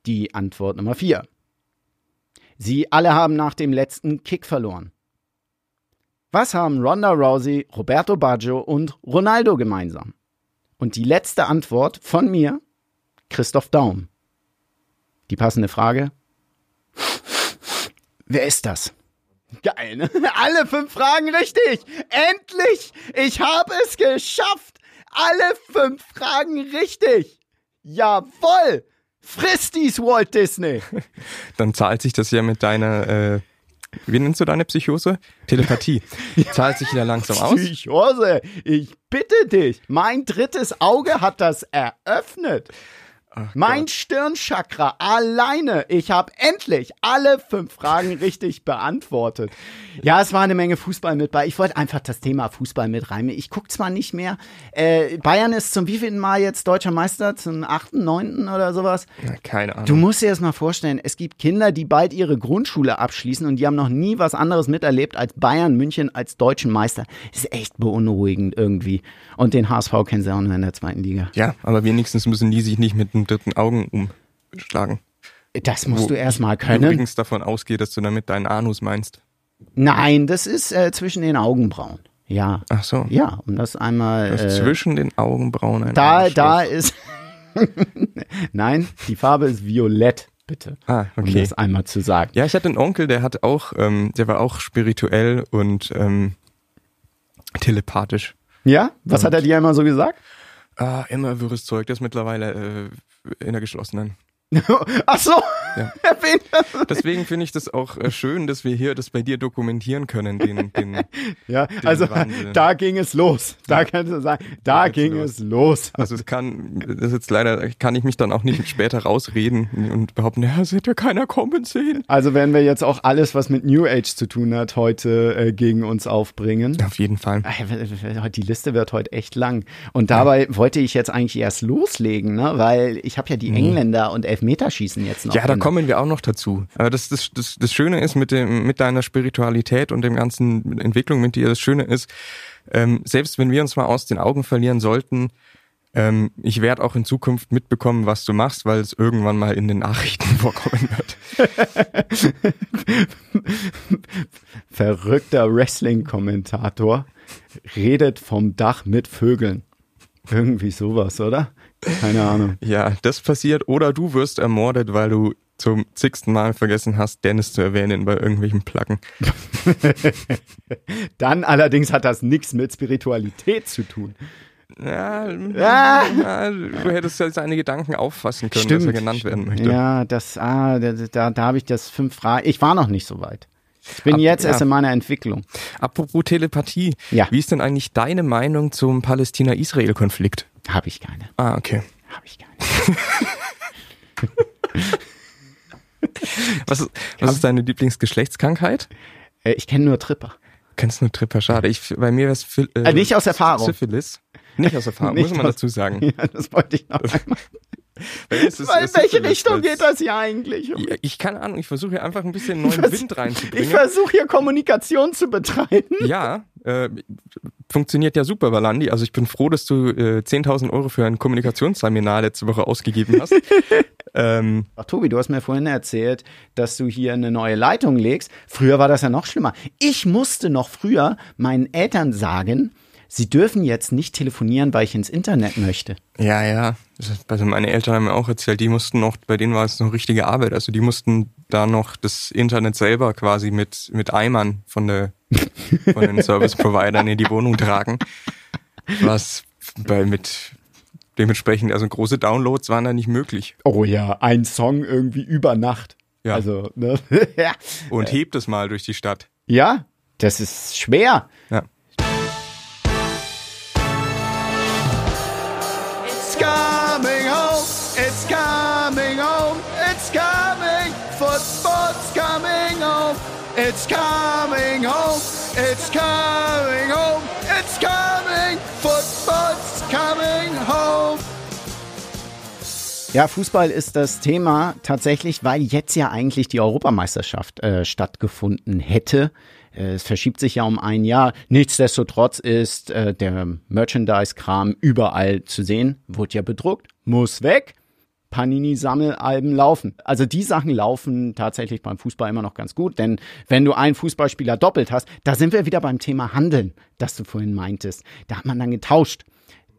Die Antwort Nummer 4. Sie alle haben nach dem letzten Kick verloren. Was haben Ronda Rousey, Roberto Baggio und Ronaldo gemeinsam? Und die letzte Antwort von mir, Christoph Daum. Die passende Frage. Wer ist das? Geil, ne? Alle fünf Fragen richtig. Endlich! Ich habe es geschafft. Alle fünf Fragen richtig. Jawoll! Friss dies, Walt Disney! Dann zahlt sich das ja mit deiner, äh, wie nennst du deine Psychose? Telepathie. Zahlt sich wieder langsam aus. Psychose, ich bitte dich. Mein drittes Auge hat das eröffnet. Mein Stirnchakra alleine. Ich habe endlich alle fünf Fragen richtig beantwortet. Ja, es war eine Menge Fußball mit bei. Ich wollte einfach das Thema Fußball mit rein. Ich gucke zwar nicht mehr. Äh, Bayern ist zum wievielten Mal jetzt deutscher Meister? Zum achten, neunten oder sowas? Na, keine Ahnung. Du musst dir das mal vorstellen, es gibt Kinder, die bald ihre Grundschule abschließen und die haben noch nie was anderes miterlebt als Bayern München als deutschen Meister. Das ist echt beunruhigend irgendwie. Und den HSV kennen sie auch nur in der zweiten Liga. ja, aber wenigstens müssen die sich nicht mit dritten Augen umschlagen. Das musst Wo du erstmal Ich können. übrigens davon ausgehe, dass du damit deinen Anus meinst. Nein, das ist äh, zwischen den Augenbrauen. Ja. Ach so. Ja, um das einmal. Das Äh, zwischen den Augenbrauen ein da, Arschloch. da ist. Nein, die Farbe ist violett, bitte. Ah, Um okay. das einmal zu sagen. Ja, ich hatte einen Onkel, der hat auch, ähm, der war auch spirituell und ähm, telepathisch. Ja? Was hat er dir einmal so gesagt? Ah, immer wirres Zeug, das mittlerweile äh, in der geschlossenen. Ach so. Ja. Wen- Deswegen finde ich das auch äh, schön, dass wir hier das bei dir dokumentieren können, den, den Ja, also Wahnsinn. da ging es los. Da kannst du sagen, da Da ging los. es los. Also es kann, das ist jetzt leider, kann ich mich dann auch nicht später rausreden und behaupten, ja, es hätte ja keiner kommen sehen. Also werden wir jetzt auch alles, was mit New Age zu tun hat, heute äh, gegen uns aufbringen. Auf jeden Fall. Die Liste wird heute echt lang. Und dabei wollte ich jetzt eigentlich erst loslegen, ne? weil ich habe ja die Engländer und Elfmeterschießen jetzt noch. Ja, da. Kommen wir auch noch dazu. Aber das, das, das, das Schöne ist mit dem, mit deiner Spiritualität und dem ganzen Entwicklung mit dir, das Schöne ist, ähm, selbst wenn wir uns mal aus den Augen verlieren sollten, ähm, ich werde auch in Zukunft mitbekommen, was du machst, weil es irgendwann mal in den Nachrichten vorkommen wird. Verrückter Wrestling-Kommentator redet vom Dach mit Vögeln. Irgendwie sowas, oder? Keine Ahnung. Ja, das passiert oder du wirst ermordet, weil du zum zigsten Mal vergessen hast, Dennis zu erwähnen bei irgendwelchen Placken. Dann allerdings hat das nichts mit Spiritualität zu tun. Ja, Ah. ja, du hättest ja seine Gedanken auffassen können, dass er genannt werden möchte. Ja, das, ah, da, da, da habe ich das fünf Fragen. Ich war noch nicht so weit. Ich bin Ab- jetzt ja. erst in meiner Entwicklung. Apropos Telepathie, Ja. wie ist denn eigentlich deine Meinung zum Palästina-Israel-Konflikt? Habe ich keine. Ah, okay. Habe ich keine. Was ist, was ist deine Lieblingsgeschlechtskrankheit? Äh, ich kenne nur Tripper. Kennst du nur Tripper? Schade. Ich, bei mir wäre es äh, Äh, nicht aus Erfahrung. Syphilis. Nicht aus Erfahrung, Nicht muss man aus- dazu sagen. Ja, das wollte ich noch einmal. Ist in welche Richtung geht das hier eigentlich? Ja, Ich keine Ahnung, ich versuche hier einfach ein bisschen neuen vers- Wind Ich reinzubringen. versuche hier Kommunikation zu betreiben. Ja, äh, funktioniert ja super, Valandi. Also ich bin froh, dass du äh, 10.000 Euro für ein Kommunikationsseminar letzte Woche ausgegeben hast. ähm, Ach, Tobi, du hast mir vorhin erzählt, dass du hier eine neue Leitung legst. Früher war das ja noch schlimmer. Ich musste noch früher meinen Eltern sagen, sie dürfen jetzt nicht telefonieren, weil ich ins Internet möchte. ja, ja. Also meine Eltern haben mir auch erzählt, die mussten noch, bei denen war es noch richtige Arbeit. Also die mussten da noch das Internet selber quasi mit, mit Eimern von, der, von den Service-Providern in die Wohnung tragen. Was bei mit dementsprechend, also große Downloads waren da nicht möglich. Oh ja, ein Song irgendwie über Nacht. Ja. Also, ne? ja. Und hebt es mal durch die Stadt. ja, das ist schwer. Ja. It's coming home, it's coming home, it's coming, football's coming home. Ja, Fußball ist das Thema tatsächlich, weil jetzt ja eigentlich die Europameisterschaft äh, stattgefunden hätte. Äh, Es verschiebt sich ja um ein Jahr. Nichtsdestotrotz ist äh, der Merchandise-Kram überall zu sehen. Wurde ja bedruckt. Muss weg. Panini-Sammelalben laufen. Also die Sachen laufen tatsächlich beim Fußball immer noch ganz gut, denn wenn du einen Fußballspieler doppelt hast, da sind wir wieder beim Thema Handeln, das du vorhin meintest. Da hat man dann getauscht.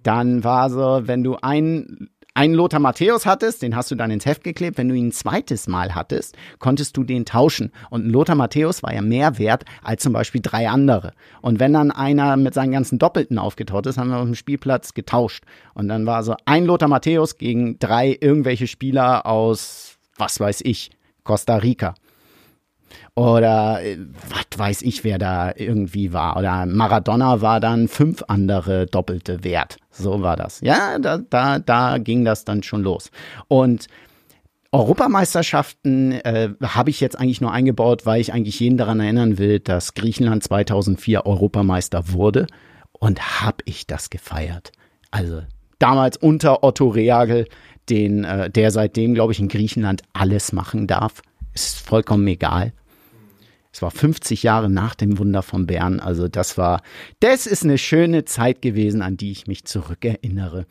Dann war so, wenn du einen einen Lothar Matthäus hattest, den hast du dann ins Heft geklebt. Wenn du ihn ein zweites Mal hattest, konntest du den tauschen. Und ein Lothar Matthäus war ja mehr wert als zum Beispiel drei andere. Und wenn dann einer mit seinen ganzen Doppelten aufgetaucht ist, haben wir auf dem Spielplatz getauscht. Und dann war so ein Lothar Matthäus gegen drei irgendwelche Spieler aus, was weiß ich, Costa Rica. Oder äh, was weiß ich, wer da irgendwie war. Oder Maradona war dann fünf andere doppelte Wert. So war das. Ja, da, da, da ging das dann schon los. Und Europameisterschaften äh, habe ich jetzt eigentlich nur eingebaut, weil ich eigentlich jeden daran erinnern will, dass Griechenland 2004 Europameister wurde. Und habe ich das gefeiert. Also damals unter Otto Reagel, den, äh, der seitdem, glaube ich, in Griechenland alles machen darf. Ist vollkommen egal. Es war 50 Jahre nach dem Wunder von Bern. Also das war, das ist eine schöne Zeit gewesen, an die ich mich zurückerinnere.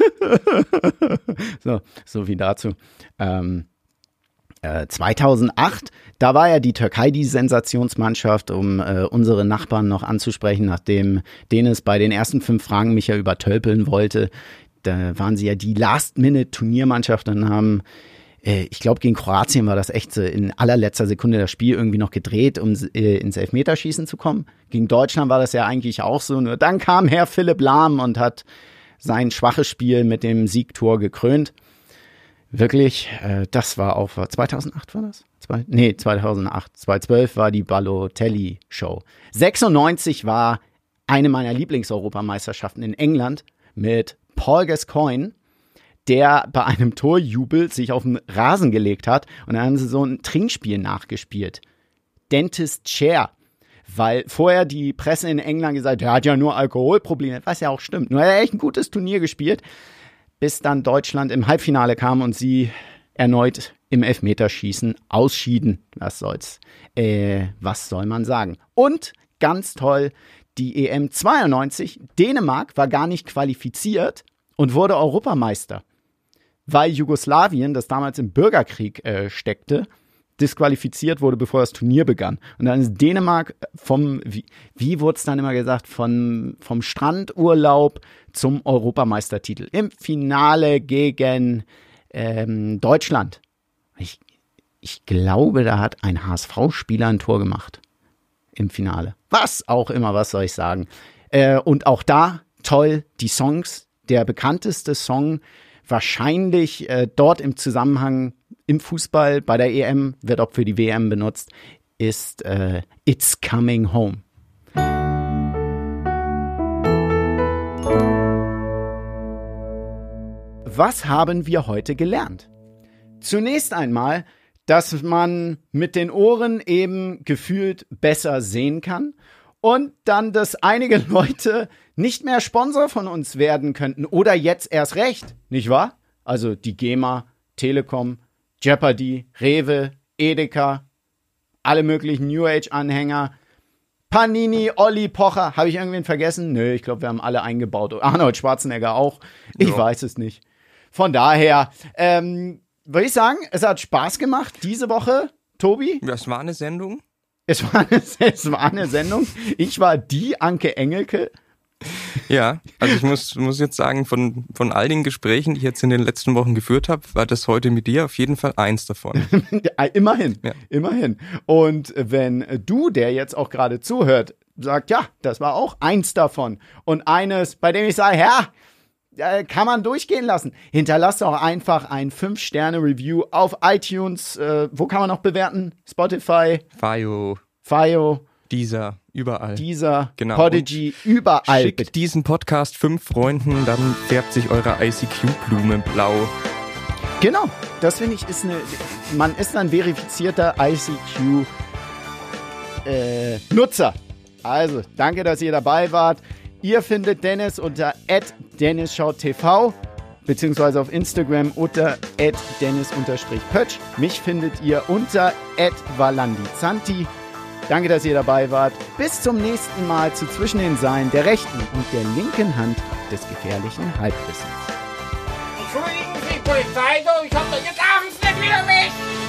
so, so wie dazu. Ähm, 2008, äh, da war ja die Türkei die Sensationsmannschaft, um äh, unsere Nachbarn noch anzusprechen, nachdem Denis bei den ersten fünf Fragen mich ja übertölpeln wollte. Da waren sie ja die Last-Minute-Turniermannschaft und haben äh, ich glaube, gegen Kroatien war das echt so in allerletzter Sekunde das Spiel irgendwie noch gedreht, um äh, ins Elfmeterschießen zu kommen. Gegen Deutschland war das ja eigentlich auch so. Nur dann kam Herr Philipp Lahm und hat sein schwaches Spiel mit dem Siegtor gekrönt. Wirklich, äh, das war auch, 2008 war das? Zwei, nee, 2008. 2012 war die Balotelli-Show. 96 war eine meiner Lieblingseuropameisterschaften in England mit Paul Gascoigne der bei einem Torjubel sich auf den Rasen gelegt hat und dann haben sie so ein Trinkspiel nachgespielt. Dentist Chair. Weil vorher die Presse in England gesagt, der hat ja nur Alkoholprobleme, was ja auch stimmt. Nur er hat echt ein gutes Turnier gespielt, bis dann Deutschland im Halbfinale kam und sie erneut im Elfmeterschießen ausschieden. Was soll's? Äh, was soll man sagen? Und ganz toll, die EM 92, Dänemark war gar nicht qualifiziert und wurde Europameister weil Jugoslawien, das damals im Bürgerkrieg äh, steckte, disqualifiziert wurde, bevor das Turnier begann. Und dann ist Dänemark vom, wie, wie wurde es dann immer gesagt, von, vom Strandurlaub zum Europameistertitel im Finale gegen ähm, Deutschland. Ich, ich glaube, da hat ein HSV-Spieler ein Tor gemacht im Finale. Was auch immer, was soll ich sagen. Äh, und auch da toll die Songs. Der bekannteste Song wahrscheinlich äh, dort im Zusammenhang im Fußball bei der EM, wird auch für die WM benutzt, ist äh, It's Coming Home. Was haben wir heute gelernt? Zunächst einmal, dass man mit den Ohren eben gefühlt besser sehen kann und dann, dass einige Leute nicht mehr Sponsor von uns werden könnten oder jetzt erst recht, nicht wahr? Also die GEMA, Telekom, Jeopardy, Rewe, Edeka, alle möglichen New Age-Anhänger, Panini, Olli Pocher. Habe ich irgendwen vergessen? Nö, ich glaube, wir haben alle eingebaut. Arnold Schwarzenegger auch. Ich ja. weiß es nicht. Von daher, ähm, würde ich sagen, es hat Spaß gemacht diese Woche. Tobi? Das war eine Sendung. Es war eine, es war eine Sendung. Ich war die Anke Engelke. Ja, also ich muss, muss jetzt sagen, von, von all den Gesprächen, die ich jetzt in den letzten Wochen geführt habe, war das heute mit dir auf jeden Fall eins davon. immerhin, ja. immerhin. Und wenn du, der jetzt auch gerade zuhört, sagt, ja, das war auch eins davon. Und eines, bei dem ich sage, ja, äh, kann man durchgehen lassen. Hinterlasst auch einfach ein 5-Sterne-Review auf iTunes. Äh, wo kann man noch bewerten? Spotify? Fio. Fio. Dieser, überall. Dieser, genau. Podigy, überall. Schickt diesen Podcast fünf Freunden, dann färbt sich eure ICQ-Blume blau. Genau, das finde ich ist eine. Man ist ein verifizierter ICQ-Nutzer. Äh, also, danke, dass ihr dabei wart. Ihr findet Dennis unter @dennisschaut.tv beziehungsweise auf Instagram unter dennis-pötsch. Mich findet ihr unter valandizanti. Danke, dass ihr dabei wart. Bis zum nächsten Mal zu Zwischen den Seilen der rechten und der linken Hand des gefährlichen Halbwissens. Zeitung. Ich hab da, jetzt abends nicht wieder mich.